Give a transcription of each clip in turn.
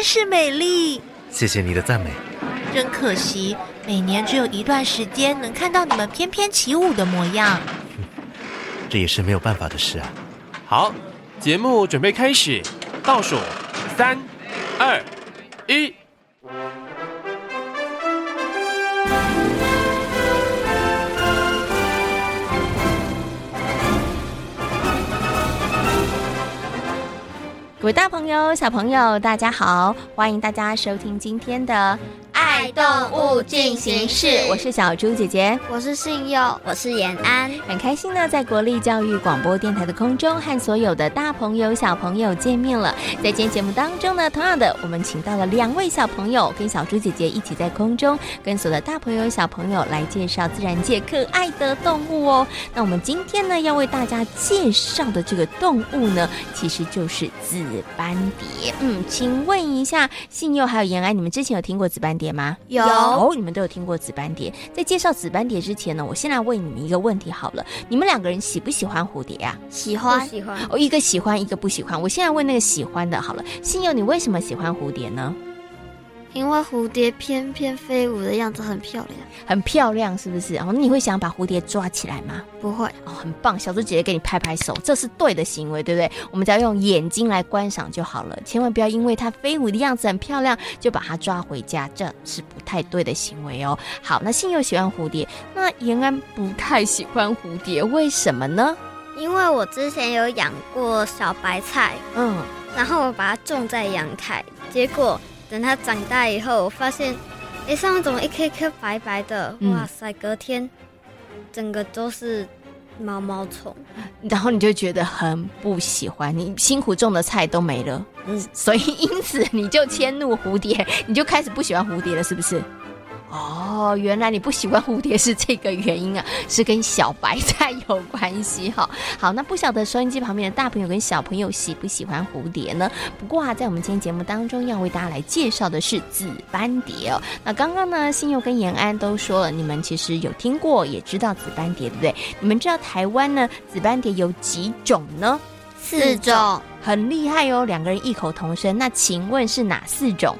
真是美丽，谢谢你的赞美。真可惜，每年只有一段时间能看到你们翩翩起舞的模样。这也是没有办法的事啊。好，节目准备开始，倒数三、二、一。各位大朋友、小朋友，大家好！欢迎大家收听今天的。爱动物进行式，我是小猪姐姐，我是信佑，我是延安，很开心呢，在国立教育广播电台的空中和所有的大朋友、小朋友见面了。在今天节目当中呢，同样的，我们请到了两位小朋友，跟小猪姐姐一起在空中跟所有的大朋友、小朋友来介绍自然界可爱的动物哦。那我们今天呢，要为大家介绍的这个动物呢，其实就是紫斑蝶。嗯，请问一下，信佑还有延安，你们之前有听过紫斑蝶吗？有，哦，你们都有听过紫斑蝶。在介绍紫斑蝶之前呢，我先来问你们一个问题好了，你们两个人喜不喜欢蝴蝶呀？喜欢，喜欢。哦，一个喜欢，一个不喜欢。我现在问那个喜欢的好了，心友，你为什么喜欢蝴蝶呢？因为蝴蝶翩翩飞舞的样子很漂亮，很漂亮，是不是？然后你会想把蝴蝶抓起来吗？不会。哦，很棒，小猪姐姐给你拍拍手，这是对的行为，对不对？我们只要用眼睛来观赏就好了，千万不要因为它飞舞的样子很漂亮就把它抓回家，这是不太对的行为哦。好，那信又喜欢蝴蝶，那延安不太喜欢蝴蝶，为什么呢？因为我之前有养过小白菜，嗯，然后我把它种在阳台，结果。等它长大以后，我发现，哎，上面怎么一颗一颗白白的？嗯、哇塞！隔天，整个都是毛毛虫，然后你就觉得很不喜欢，你辛苦种的菜都没了，嗯，所以因此你就迁怒蝴蝶，你就开始不喜欢蝴蝶了，是不是？哦，原来你不喜欢蝴蝶是这个原因啊，是跟小白菜有关系哈。好，那不晓得收音机旁边的大朋友跟小朋友喜不喜欢蝴蝶呢？不过啊，在我们今天节目当中要为大家来介绍的是紫斑蝶哦。那刚刚呢，新佑跟延安都说了，你们其实有听过，也知道紫斑蝶，对不对？你们知道台湾呢紫斑蝶有几种呢？四种，很厉害哦，两个人异口同声。那请问是哪四种？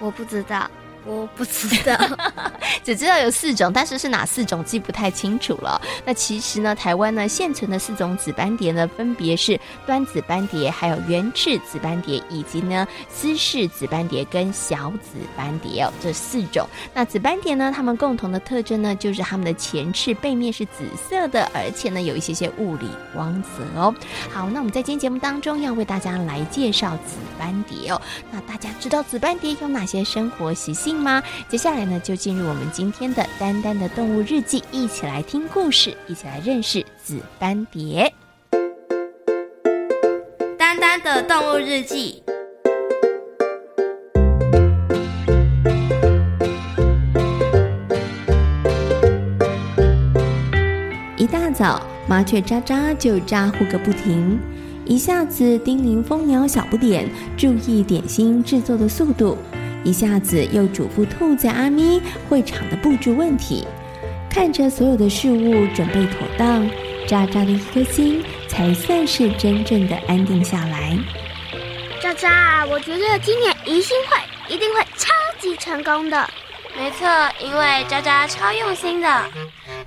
我不知道。我不知道，只知道有四种，但是是哪四种记不太清楚了。那其实呢，台湾呢现存的四种紫斑蝶呢，分别是端紫斑蝶、还有圆翅紫斑蝶，以及呢丝氏紫斑蝶跟小紫斑蝶哦，这四种。那紫斑蝶呢，它们共同的特征呢，就是它们的前翅背面是紫色的，而且呢有一些些物理光泽哦。好，那我们在今天节目当中要为大家来介绍紫斑蝶哦。那大家知道紫斑蝶有哪些生活习性吗？接下来呢，就进入我们今天的丹丹的动物日记，一起来听故事，一起来认识紫斑蝶。丹丹的动物日记。一大早，麻雀喳喳就咋呼个不停，一下子叮咛蜂鸟小不点注意点心制作的速度。一下子又嘱咐兔子阿咪会场的布置问题，看着所有的事物准备妥当，渣渣的一颗心才算是真正的安定下来。渣渣，我觉得今年迎新会一定会超级成功的。没错，因为渣渣超用心的。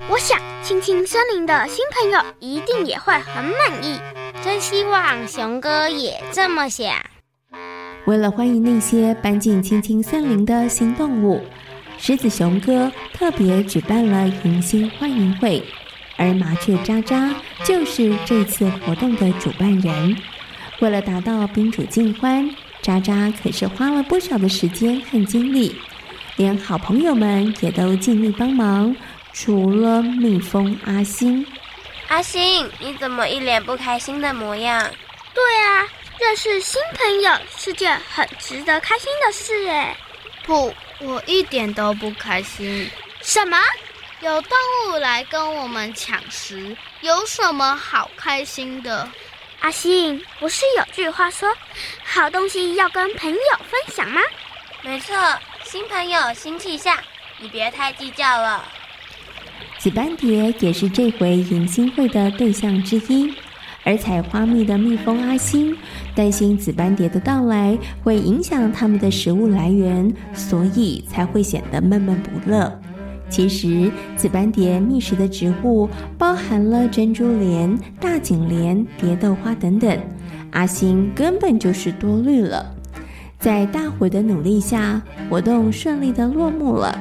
我想青青森林的新朋友一定也会很满意。真希望熊哥也这么想。为了欢迎那些搬进青青森林的新动物，狮子熊哥特别举办了迎新欢迎会，而麻雀喳喳就是这次活动的主办人。为了达到宾主尽欢，渣渣可是花了不少的时间和精力，连好朋友们也都尽力帮忙，除了蜜蜂阿星。阿星，你怎么一脸不开心的模样？对啊，认识新朋友是件很值得开心的事哎。不，我一点都不开心。什么？有动物来跟我们抢食，有什么好开心的？阿星，不是有句话说，好东西要跟朋友分享吗？没错，新朋友新气象，你别太计较了。紫斑蝶也是这回迎新会的对象之一，而采花蜜的蜜蜂阿星担心紫斑蝶的到来会影响它们的食物来源，所以才会显得闷闷不乐。其实，紫斑蝶觅食的植物包含了珍珠莲、大锦莲、蝶豆花等等，阿星根本就是多虑了。在大伙的努力下，活动顺利的落幕了。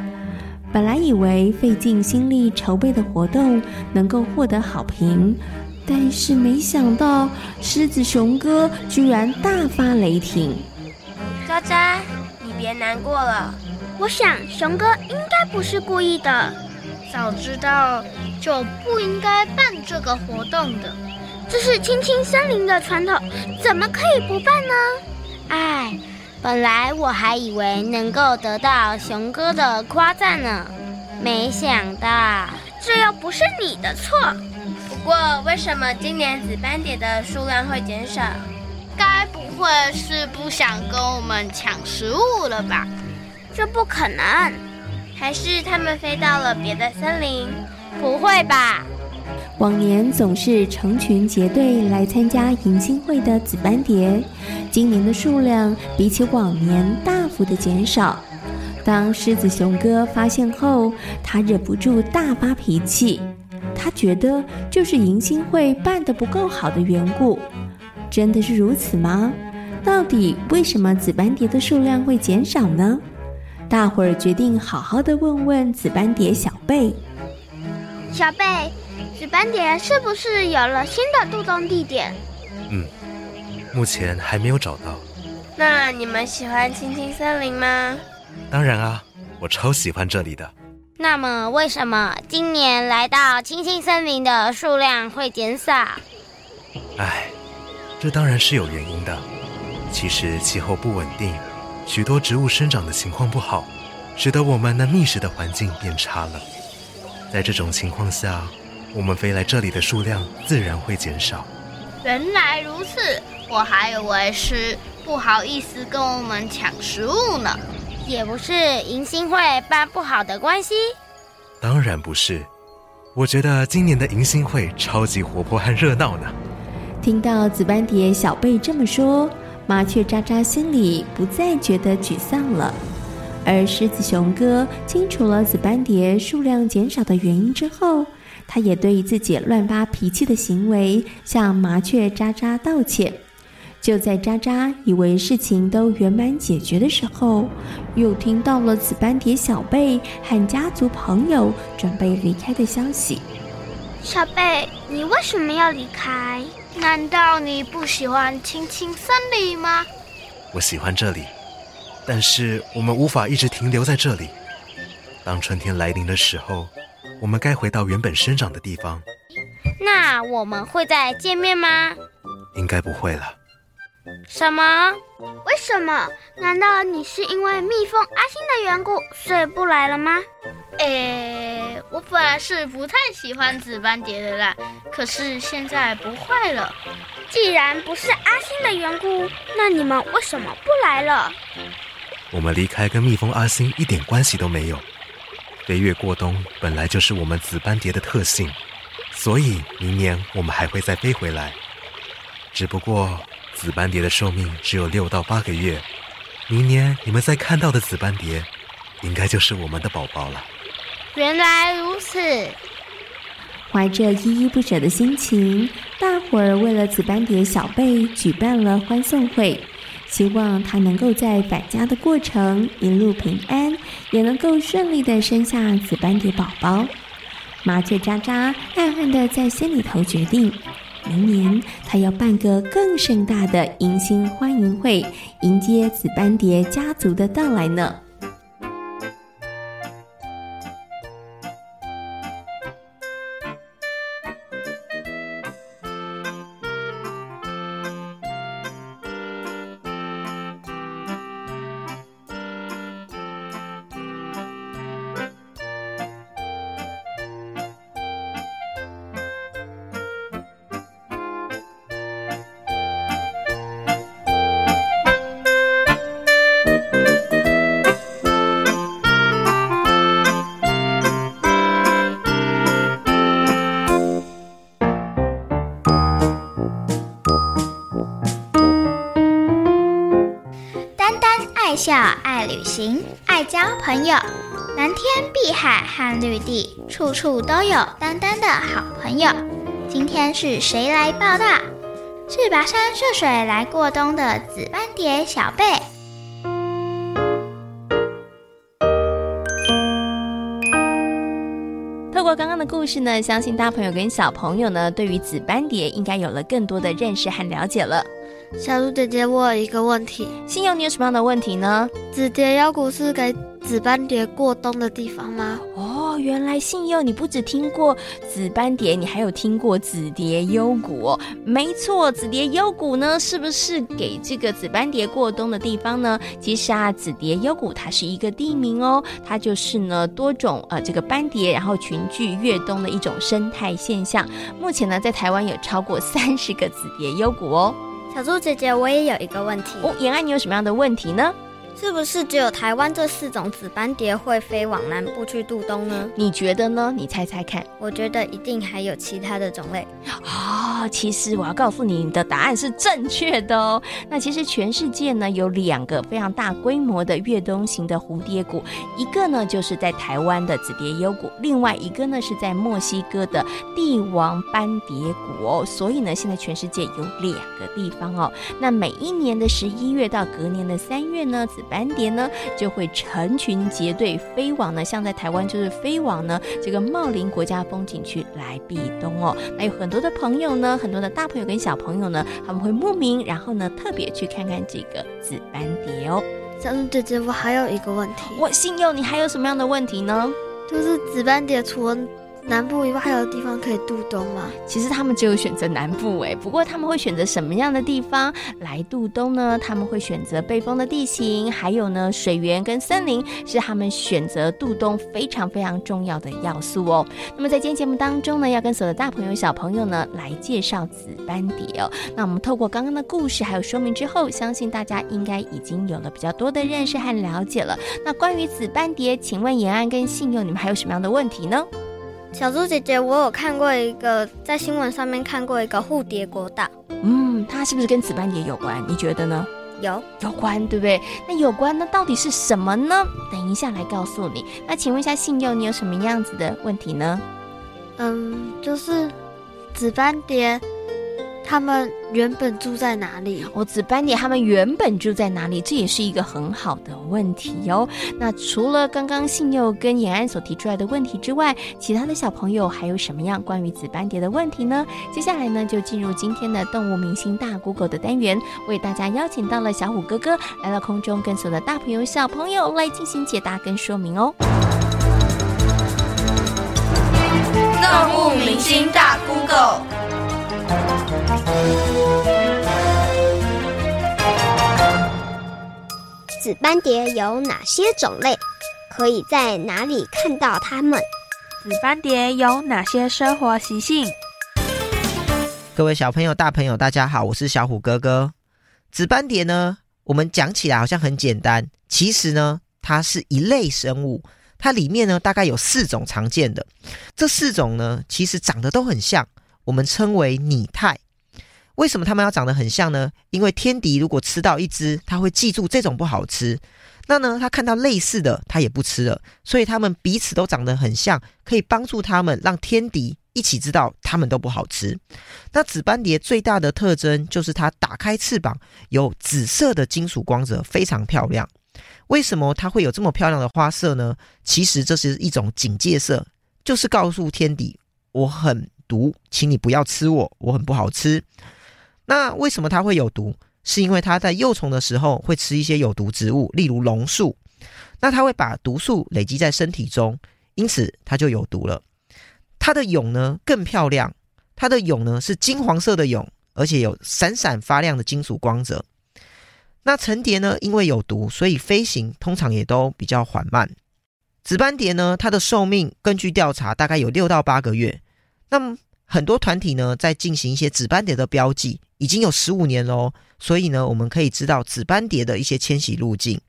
本来以为费尽心力筹备的活动能够获得好评，但是没想到狮子熊哥居然大发雷霆。渣渣，你别难过了。我想，熊哥应该不是故意的。早知道就不应该办这个活动的。这是青青森林的传统，怎么可以不办呢？哎，本来我还以为能够得到熊哥的夸赞呢，没想到这又不是你的错。不过，为什么今年紫斑蝶的数量会减少？该不会是不想跟我们抢食物了吧？这不可能，还是他们飞到了别的森林？不会吧？往年总是成群结队来参加迎新会的紫斑蝶，今年的数量比起往年大幅的减少。当狮子熊哥发现后，他忍不住大发脾气。他觉得就是迎新会办得不够好的缘故。真的是如此吗？到底为什么紫斑蝶的数量会减少呢？大伙儿决定好好的问问紫斑蝶小贝。小贝，紫斑蝶是不是有了新的渡冬地点？嗯，目前还没有找到。那你们喜欢青青森林吗？当然啊，我超喜欢这里的。那么为什么今年来到青青森林的数量会减少？哎，这当然是有原因的。其实气候不稳定。许多植物生长的情况不好，使得我们那觅食的环境变差了。在这种情况下，我们飞来这里的数量自然会减少。原来如此，我还以为是不好意思跟我们抢食物呢。也不是迎新会办不好的关系。当然不是，我觉得今年的迎新会超级活泼和热闹呢。听到紫斑蝶小贝这么说。麻雀渣渣心里不再觉得沮丧了，而狮子熊哥清楚了紫斑蝶数量减少的原因之后，他也对自己乱发脾气的行为向麻雀渣渣道歉。就在渣渣以为事情都圆满解决的时候，又听到了紫斑蝶小贝和家族朋友准备离开的消息。小贝，你为什么要离开？难道你不喜欢青青森林吗？我喜欢这里，但是我们无法一直停留在这里。当春天来临的时候，我们该回到原本生长的地方。那我们会再见面吗？应该不会了。什么？为什么？难道你是因为蜜蜂阿星的缘故，所以不来了吗？诶，我本来是不太喜欢紫斑蝶的啦，可是现在不会了。既然不是阿星的缘故，那你们为什么不来了？我们离开跟蜜蜂阿星一点关系都没有。飞越过冬本来就是我们紫斑蝶的特性，所以明年我们还会再飞回来。只不过紫斑蝶的寿命只有六到八个月，明年你们再看到的紫斑蝶，应该就是我们的宝宝了。原来如此，怀着依依不舍的心情，大伙儿为了紫斑蝶小贝举办了欢送会，希望他能够在返家的过程一路平安，也能够顺利的生下紫斑蝶宝宝。麻雀渣渣暗暗的在心里头决定，明年他要办个更盛大的迎新欢迎会，迎接紫斑蝶家族的到来呢。碧海和绿地，处处都有丹丹的好朋友。今天是谁来报道？是跋山涉水来过冬的紫斑蝶小贝。透过刚刚的故事呢，相信大朋友跟小朋友呢，对于紫斑蝶应该有了更多的认识和了解了。小鹿姐姐，我有一个问题。信佑，你有什么样的问题呢？紫蝶幽谷是给紫斑蝶过冬的地方吗？哦，原来信佑你不只听过紫斑蝶，你还有听过紫蝶幽谷哦。没错，紫蝶幽谷呢，是不是给这个紫斑蝶过冬的地方呢？其实啊，紫蝶幽谷它是一个地名哦，它就是呢多种呃这个斑蝶然后群聚越冬的一种生态现象。目前呢，在台湾有超过三十个紫蝶幽谷哦。小猪姐姐，我也有一个问题哦。延安，你有什么样的问题呢？是不是只有台湾这四种紫斑蝶会飞往南部去度冬呢？你觉得呢？你猜猜看。我觉得一定还有其他的种类。啊、哦，其实我要告诉你，你的答案是正确的哦。那其实全世界呢有两个非常大规模的越冬型的蝴蝶谷，一个呢就是在台湾的紫蝶幽谷，另外一个呢是在墨西哥的帝王斑蝶谷哦。所以呢，现在全世界有两个地方哦。那每一年的十一月到隔年的三月呢，紫斑蝶呢就会成群结队飞往呢，像在台湾就是飞往呢这个茂林国家风景区来避冬哦。那有很多的朋友呢，很多的大朋友跟小朋友呢，他们会慕名，然后呢特别去看看这个紫斑蝶哦。小鹿姐姐，我还有一个问题，我信佑，你还有什么样的问题呢？就是紫斑蝶除了南部以外还有地方可以度冬吗？其实他们只有选择南部哎，不过他们会选择什么样的地方来度冬呢？他们会选择背风的地形，还有呢水源跟森林是他们选择度冬非常非常重要的要素哦。那么在今天节目当中呢，要跟所有的大朋友小朋友呢来介绍紫斑蝶哦。那我们透过刚刚的故事还有说明之后，相信大家应该已经有了比较多的认识和了解了。那关于紫斑蝶，请问延安跟信佑，你们还有什么样的问题呢？小猪姐姐，我有看过一个，在新闻上面看过一个蝴蝶国岛。嗯，它是不是跟紫斑蝶有关？你觉得呢？有有关，对不对？那有关那，到底是什么呢？等一下来告诉你。那请问一下信佑，你有什么样子的问题呢？嗯，就是紫斑蝶。他们原本住在哪里？哦，紫斑蝶他们原本住在哪里？这也是一个很好的问题哟。那除了刚刚信佑跟延安所提出来的问题之外，其他的小朋友还有什么样关于紫斑蝶的问题呢？接下来呢，就进入今天的动物明星大 Google 的单元，为大家邀请到了小虎哥哥来到空中，跟所有的大朋友小朋友来进行解答跟说明哦。动物明星大 Google。紫斑蝶有哪些种类？可以在哪里看到它们？紫斑蝶有哪些生活习性？各位小朋友、大朋友，大家好，我是小虎哥哥。紫斑蝶呢，我们讲起来好像很简单，其实呢，它是一类生物。它里面呢，大概有四种常见的，这四种呢，其实长得都很像，我们称为拟态。为什么它们要长得很像呢？因为天敌如果吃到一只，它会记住这种不好吃。那呢，它看到类似的，它也不吃了。所以它们彼此都长得很像，可以帮助它们让天敌一起知道它们都不好吃。那紫斑蝶最大的特征就是它打开翅膀有紫色的金属光泽，非常漂亮。为什么它会有这么漂亮的花色呢？其实这是一种警戒色，就是告诉天敌我很毒，请你不要吃我，我很不好吃。那为什么它会有毒？是因为它在幼虫的时候会吃一些有毒植物，例如榕树。那它会把毒素累积在身体中，因此它就有毒了。它的蛹呢更漂亮，它的蛹呢是金黄色的蛹，而且有闪闪发亮的金属光泽。那成蝶呢，因为有毒，所以飞行通常也都比较缓慢。紫斑蝶呢，它的寿命根据调查大概有六到八个月。那么很多团体呢，在进行一些紫斑蝶的标记，已经有十五年喽。所以呢，我们可以知道紫斑蝶的一些迁徙路径。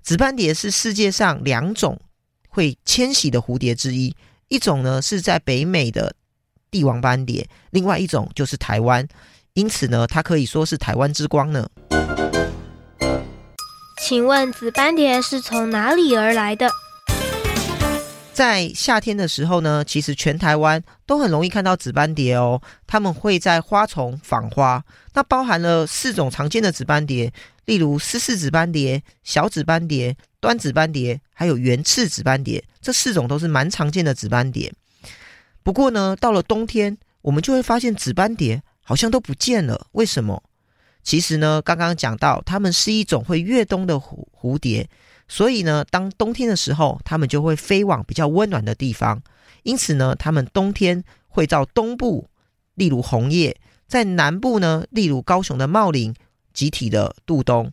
紫斑蝶是世界上两种会迁徙的蝴蝶之一，一种呢是在北美的帝王斑蝶，另外一种就是台湾。因此呢，它可以说是台湾之光呢。请问紫斑蝶是从哪里而来的？在夏天的时候呢，其实全台湾都很容易看到紫斑蝶哦。它们会在花丛访花，那包含了四种常见的紫斑蝶，例如丝氏紫斑蝶、小紫斑蝶、端紫斑蝶，还有圆翅紫斑蝶。这四种都是蛮常见的紫斑蝶。不过呢，到了冬天，我们就会发现紫斑蝶好像都不见了。为什么？其实呢，刚刚讲到，它们是一种会越冬的蝴蝴蝶。所以呢，当冬天的时候，它们就会飞往比较温暖的地方。因此呢，它们冬天会到东部，例如红叶；在南部呢，例如高雄的茂林，集体的度冬。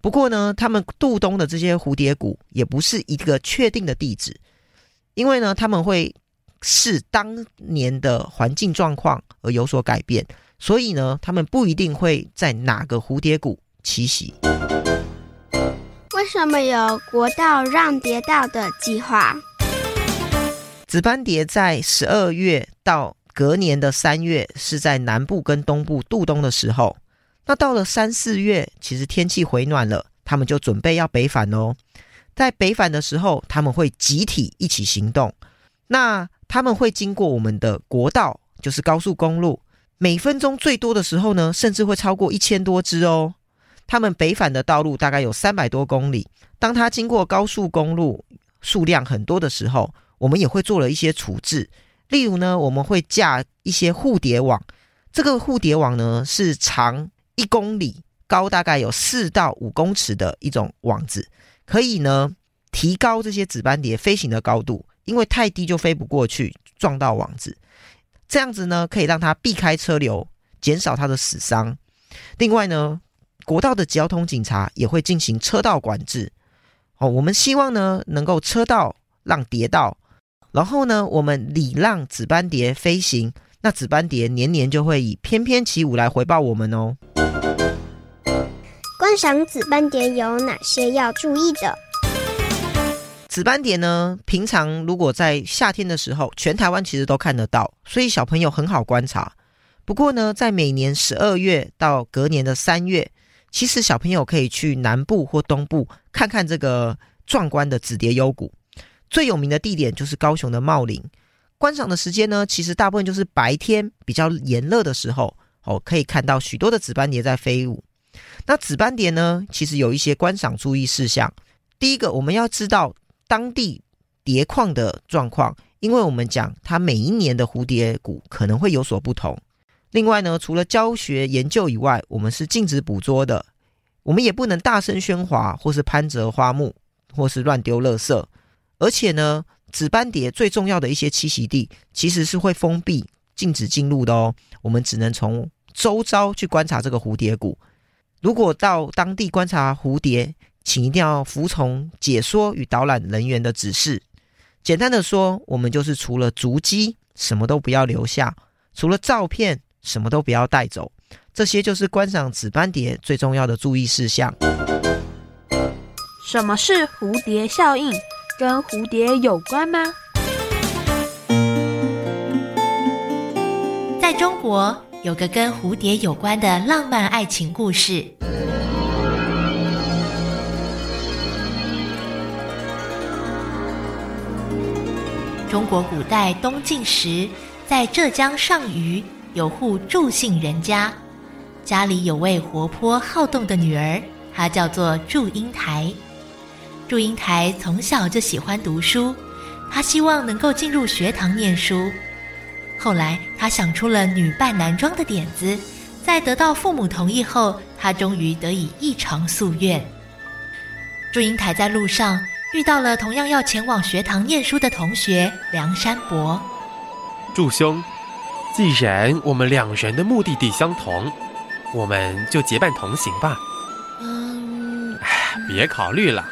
不过呢，它们度冬的这些蝴蝶谷也不是一个确定的地址，因为呢，他们会视当年的环境状况而有所改变。所以呢，他们不一定会在哪个蝴蝶谷栖息。为什么有国道让蝶道的计划？紫斑蝶在十二月到隔年的三月是在南部跟东部度冬的时候。那到了三四月，其实天气回暖了，他们就准备要北返哦。在北返的时候，他们会集体一起行动。那他们会经过我们的国道，就是高速公路，每分钟最多的时候呢，甚至会超过一千多只哦。他们北返的道路大概有三百多公里。当他经过高速公路数量很多的时候，我们也会做了一些处置。例如呢，我们会架一些护蝶网。这个护蝶网呢，是长一公里、高大概有四到五公尺的一种网子，可以呢提高这些紫斑蝶飞行的高度，因为太低就飞不过去，撞到网子。这样子呢，可以让它避开车流，减少它的死伤。另外呢，国道的交通警察也会进行车道管制，哦，我们希望呢能够车道让蝶道，然后呢我们礼让紫斑蝶飞行，那紫斑蝶年年就会以翩翩起舞来回报我们哦。观赏紫斑蝶有哪些要注意的？紫斑蝶呢，平常如果在夏天的时候，全台湾其实都看得到，所以小朋友很好观察。不过呢，在每年十二月到隔年的三月。其实小朋友可以去南部或东部看看这个壮观的紫蝶幽谷。最有名的地点就是高雄的茂林。观赏的时间呢，其实大部分就是白天比较炎热的时候哦，可以看到许多的紫斑蝶在飞舞。那紫斑蝶呢，其实有一些观赏注意事项。第一个，我们要知道当地蝶况的状况，因为我们讲它每一年的蝴蝶谷可能会有所不同。另外呢，除了教学研究以外，我们是禁止捕捉的。我们也不能大声喧哗，或是攀折花木，或是乱丢垃圾。而且呢，紫斑蝶最重要的一些栖息地，其实是会封闭、禁止进入的哦。我们只能从周遭去观察这个蝴蝶谷。如果到当地观察蝴蝶，请一定要服从解说与导览人员的指示。简单的说，我们就是除了足迹，什么都不要留下；除了照片。什么都不要带走，这些就是观赏紫斑蝶最重要的注意事项。什么是蝴蝶效应？跟蝴蝶有关吗？在中国，有个跟蝴蝶有关的浪漫爱情故事。中国古代东晋时，在浙江上虞。有户祝姓人家，家里有位活泼好动的女儿，她叫做祝英台。祝英台从小就喜欢读书，她希望能够进入学堂念书。后来他想出了女扮男装的点子，在得到父母同意后，他终于得以一偿夙愿。祝英台在路上遇到了同样要前往学堂念书的同学梁山伯。祝兄，既然我们两人的目的地相同，我们就结伴同行吧。嗯，哎，别考虑了，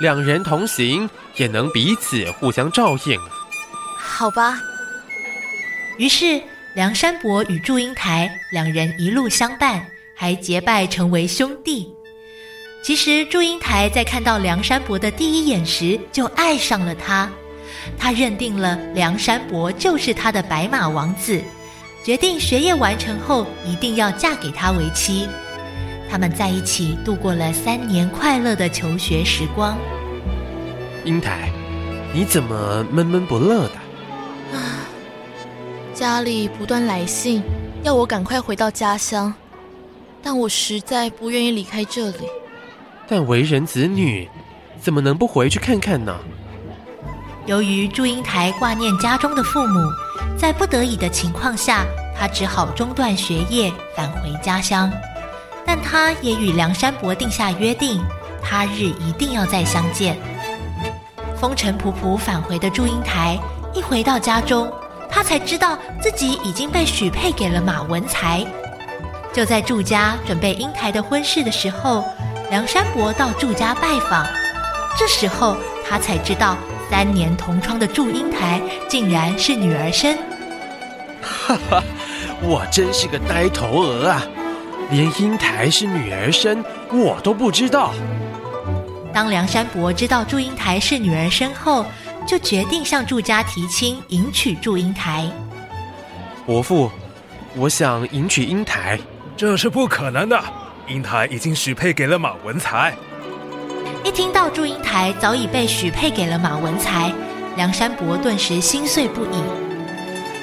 两人同行也能彼此互相照应。好吧。于是梁山伯与祝英台两人一路相伴，还结拜成为兄弟。其实祝英台在看到梁山伯的第一眼时就爱上了他，他认定了梁山伯就是他的白马王子，决定学业完成后一定要嫁给他为妻。他们在一起度过了三年快乐的求学时光。英台，你怎么闷闷不乐的？啊，家里不断来信，要我赶快回到家乡，但我实在不愿意离开这里。但为人子女，怎么能不回去看看呢？由于祝英台挂念家中的父母，在不得已的情况下，她只好中断学业，返回家乡。但她也与梁山伯定下约定，他日一定要再相见。风尘仆仆返回的祝英台，一回到家中，她才知道自己已经被许配给了马文才。就在祝家准备英台的婚事的时候，梁山伯到祝家拜访，这时候他才知道三年同窗的祝英台竟然是女儿身。哈哈，我真是个呆头鹅啊！连英台是女儿身我都不知道。当梁山伯知道祝英台是女儿身后，就决定向祝家提亲，迎娶祝英台。伯父，我想迎娶英台，这是不可能的。英台已经许配给了马文才。一听到祝英台早已被许配给了马文才，梁山伯顿时心碎不已。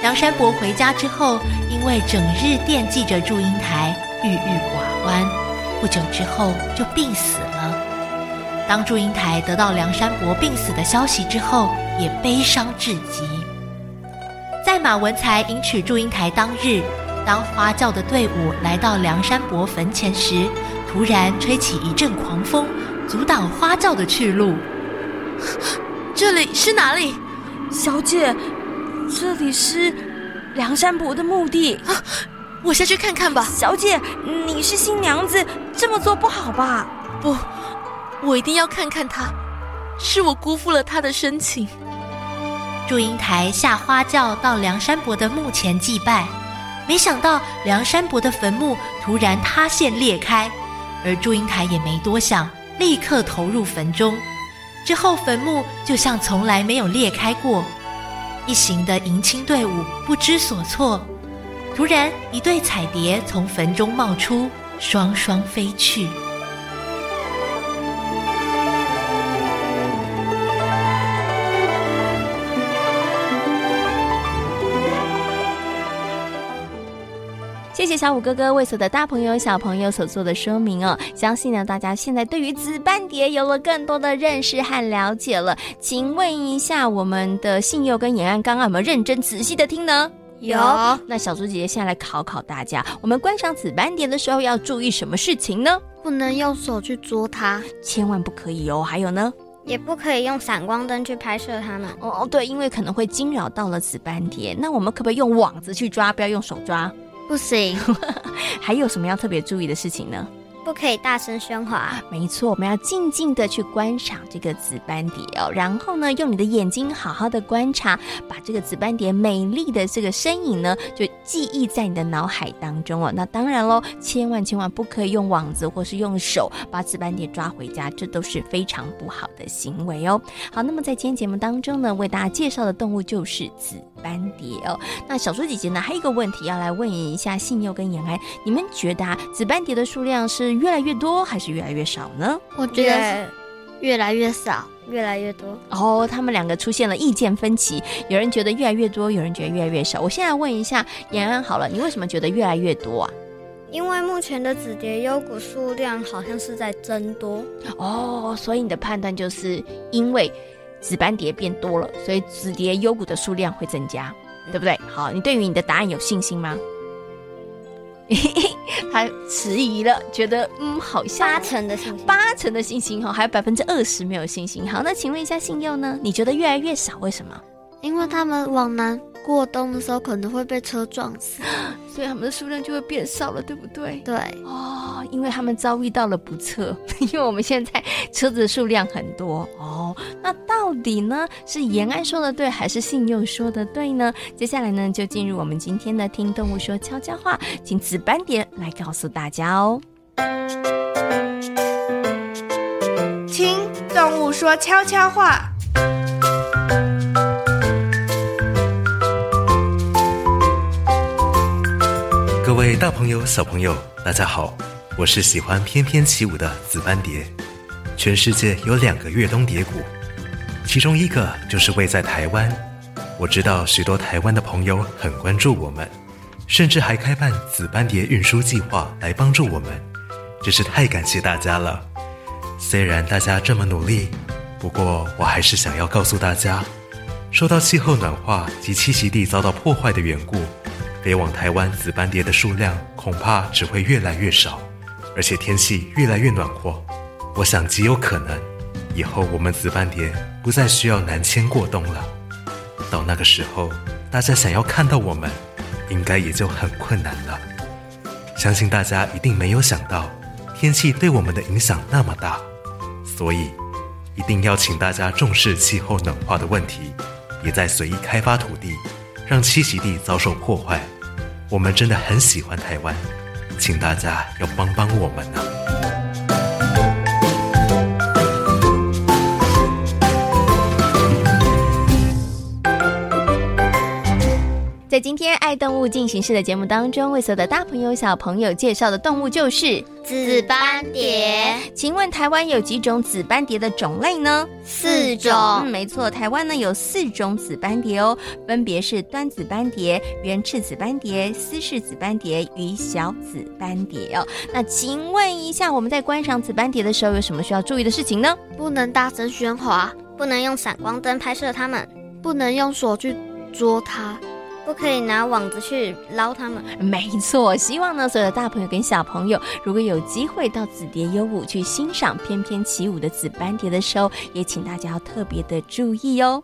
梁山伯回家之后，因为整日惦记着祝英台，郁郁寡欢，不久之后就病死了。当祝英台得到梁山伯病死的消息之后，也悲伤至极。在马文才迎娶祝英台当日，当花轿的队伍来到梁山伯坟前时，突然吹起一阵狂风，阻挡花轿的去路。这里是哪里？小姐，这里是梁山伯的墓地。啊，我下去看看吧。小姐，你是新娘子，这么做不好吧？不，我一定要看看他，是我辜负了他的深情。祝英台下花轿到梁山伯的墓前祭拜。没想到梁山伯的坟墓突然塌陷裂开，而祝英台也没多想，立刻投入坟中。之后坟墓就像从来没有裂开过。一行的迎亲队伍不知所措，突然一对彩蝶从坟中冒出，双双飞去。谢谢小五哥哥为所有的大朋友小朋友所做的说明哦，相信呢大家现在对于紫斑蝶有了更多的认识和了解了。请问一下，我们的信佑跟妍安刚刚有没有认真仔细的听呢？有。那小猪姐姐现在来考考大家，我们观赏紫斑蝶的时候要注意什么事情呢？不能用手去捉它，千万不可以哦。还有呢？也不可以用闪光灯去拍摄它们。哦哦，对，因为可能会惊扰到了紫斑蝶。那我们可不可以用网子去抓，不要用手抓？不行，还有什么要特别注意的事情呢？不可以大声喧哗。没错，我们要静静的去观赏这个紫斑蝶哦，然后呢，用你的眼睛好好的观察，把这个紫斑蝶美丽的这个身影呢，就记忆在你的脑海当中哦。那当然喽，千万千万不可以用网子或是用手把紫斑蝶抓回家，这都是非常不好的行为哦。好，那么在今天节目当中呢，为大家介绍的动物就是紫斑蝶哦。那小猪姐姐呢，还有一个问题要来问一下信佑跟妍安，你们觉得啊，紫斑蝶的数量是越来越多还是越来越少呢？我觉得越来越少，越来越多。哦，他们两个出现了意见分歧，有人觉得越来越多，有人觉得越来越少。我现在问一下延安好了，你为什么觉得越来越多啊？因为目前的紫蝶幽谷数量好像是在增多。哦，所以你的判断就是因为紫斑蝶变多了，所以紫蝶幽谷的数量会增加。对不对？好，你对于你的答案有信心吗？他迟疑了，觉得嗯，好像八成的信心，八成的信心哈，还有百分之二十没有信心。好，那请问一下信佑呢？你觉得越来越少，为什么？因为他们往南过冬的时候可能会被车撞死，所以它们的数量就会变少了，对不对？对哦，因为他们遭遇到了不测，因为我们现在车子的数量很多哦。那到底呢是延安说的对，还是信佑说的对呢？接下来呢就进入我们今天的听动物说悄悄话，请紫斑点来告诉大家哦。听动物说悄悄话。位大朋友、小朋友，大家好，我是喜欢翩翩起舞的紫斑蝶。全世界有两个越冬蝶谷，其中一个就是位在台湾。我知道许多台湾的朋友很关注我们，甚至还开办紫斑蝶运输计划来帮助我们，真是太感谢大家了。虽然大家这么努力，不过我还是想要告诉大家，受到气候暖化及栖息地遭到破坏的缘故。飞往台湾紫斑蝶的数量恐怕只会越来越少，而且天气越来越暖和，我想极有可能，以后我们紫斑蝶不再需要南迁过冬了。到那个时候，大家想要看到我们，应该也就很困难了。相信大家一定没有想到，天气对我们的影响那么大，所以一定要请大家重视气候暖化的问题，别再随意开发土地。让栖息地遭受破坏，我们真的很喜欢台湾，请大家要帮帮我们呢、在今天爱动物进行式的节目当中，为所有的大朋友小朋友介绍的动物就是紫斑蝶。请问台湾有几种紫斑蝶的种类呢？四种。嗯，没错，台湾呢有四种紫斑蝶哦，分别是端紫斑蝶、圆翅紫斑蝶、斯氏紫斑蝶与小紫斑蝶哦。那请问一下，我们在观赏紫斑蝶的时候，有什么需要注意的事情呢？不能大声喧哗，不能用闪光灯拍摄它们，不能用手去捉它。不可以拿网子去捞它们。没错，希望呢，所有的大朋友跟小朋友，如果有机会到紫蝶幽谷去欣赏翩翩起舞的紫斑蝶的时候，也请大家要特别的注意哦。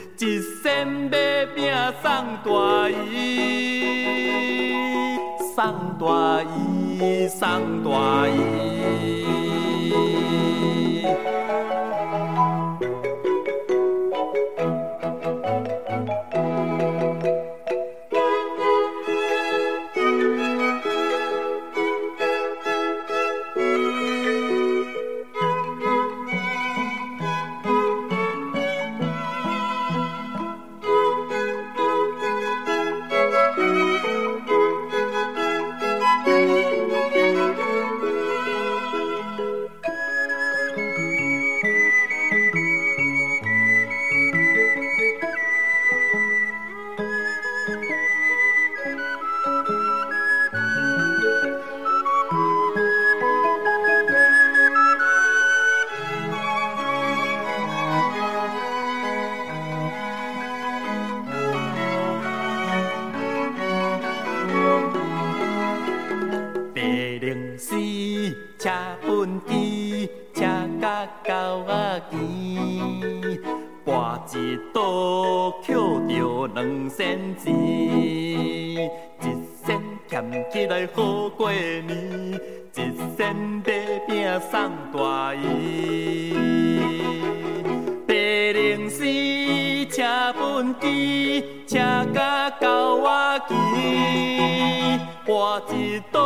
一生要拼，送大姨，送大姨，送大姨。狗仔骑，我一倒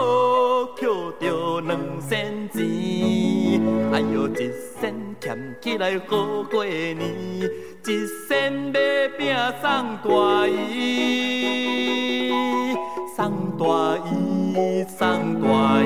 捡着两仙钱，哎呦一仙俭起来好过年，一仙买饼送大姨，送大姨，送大姨。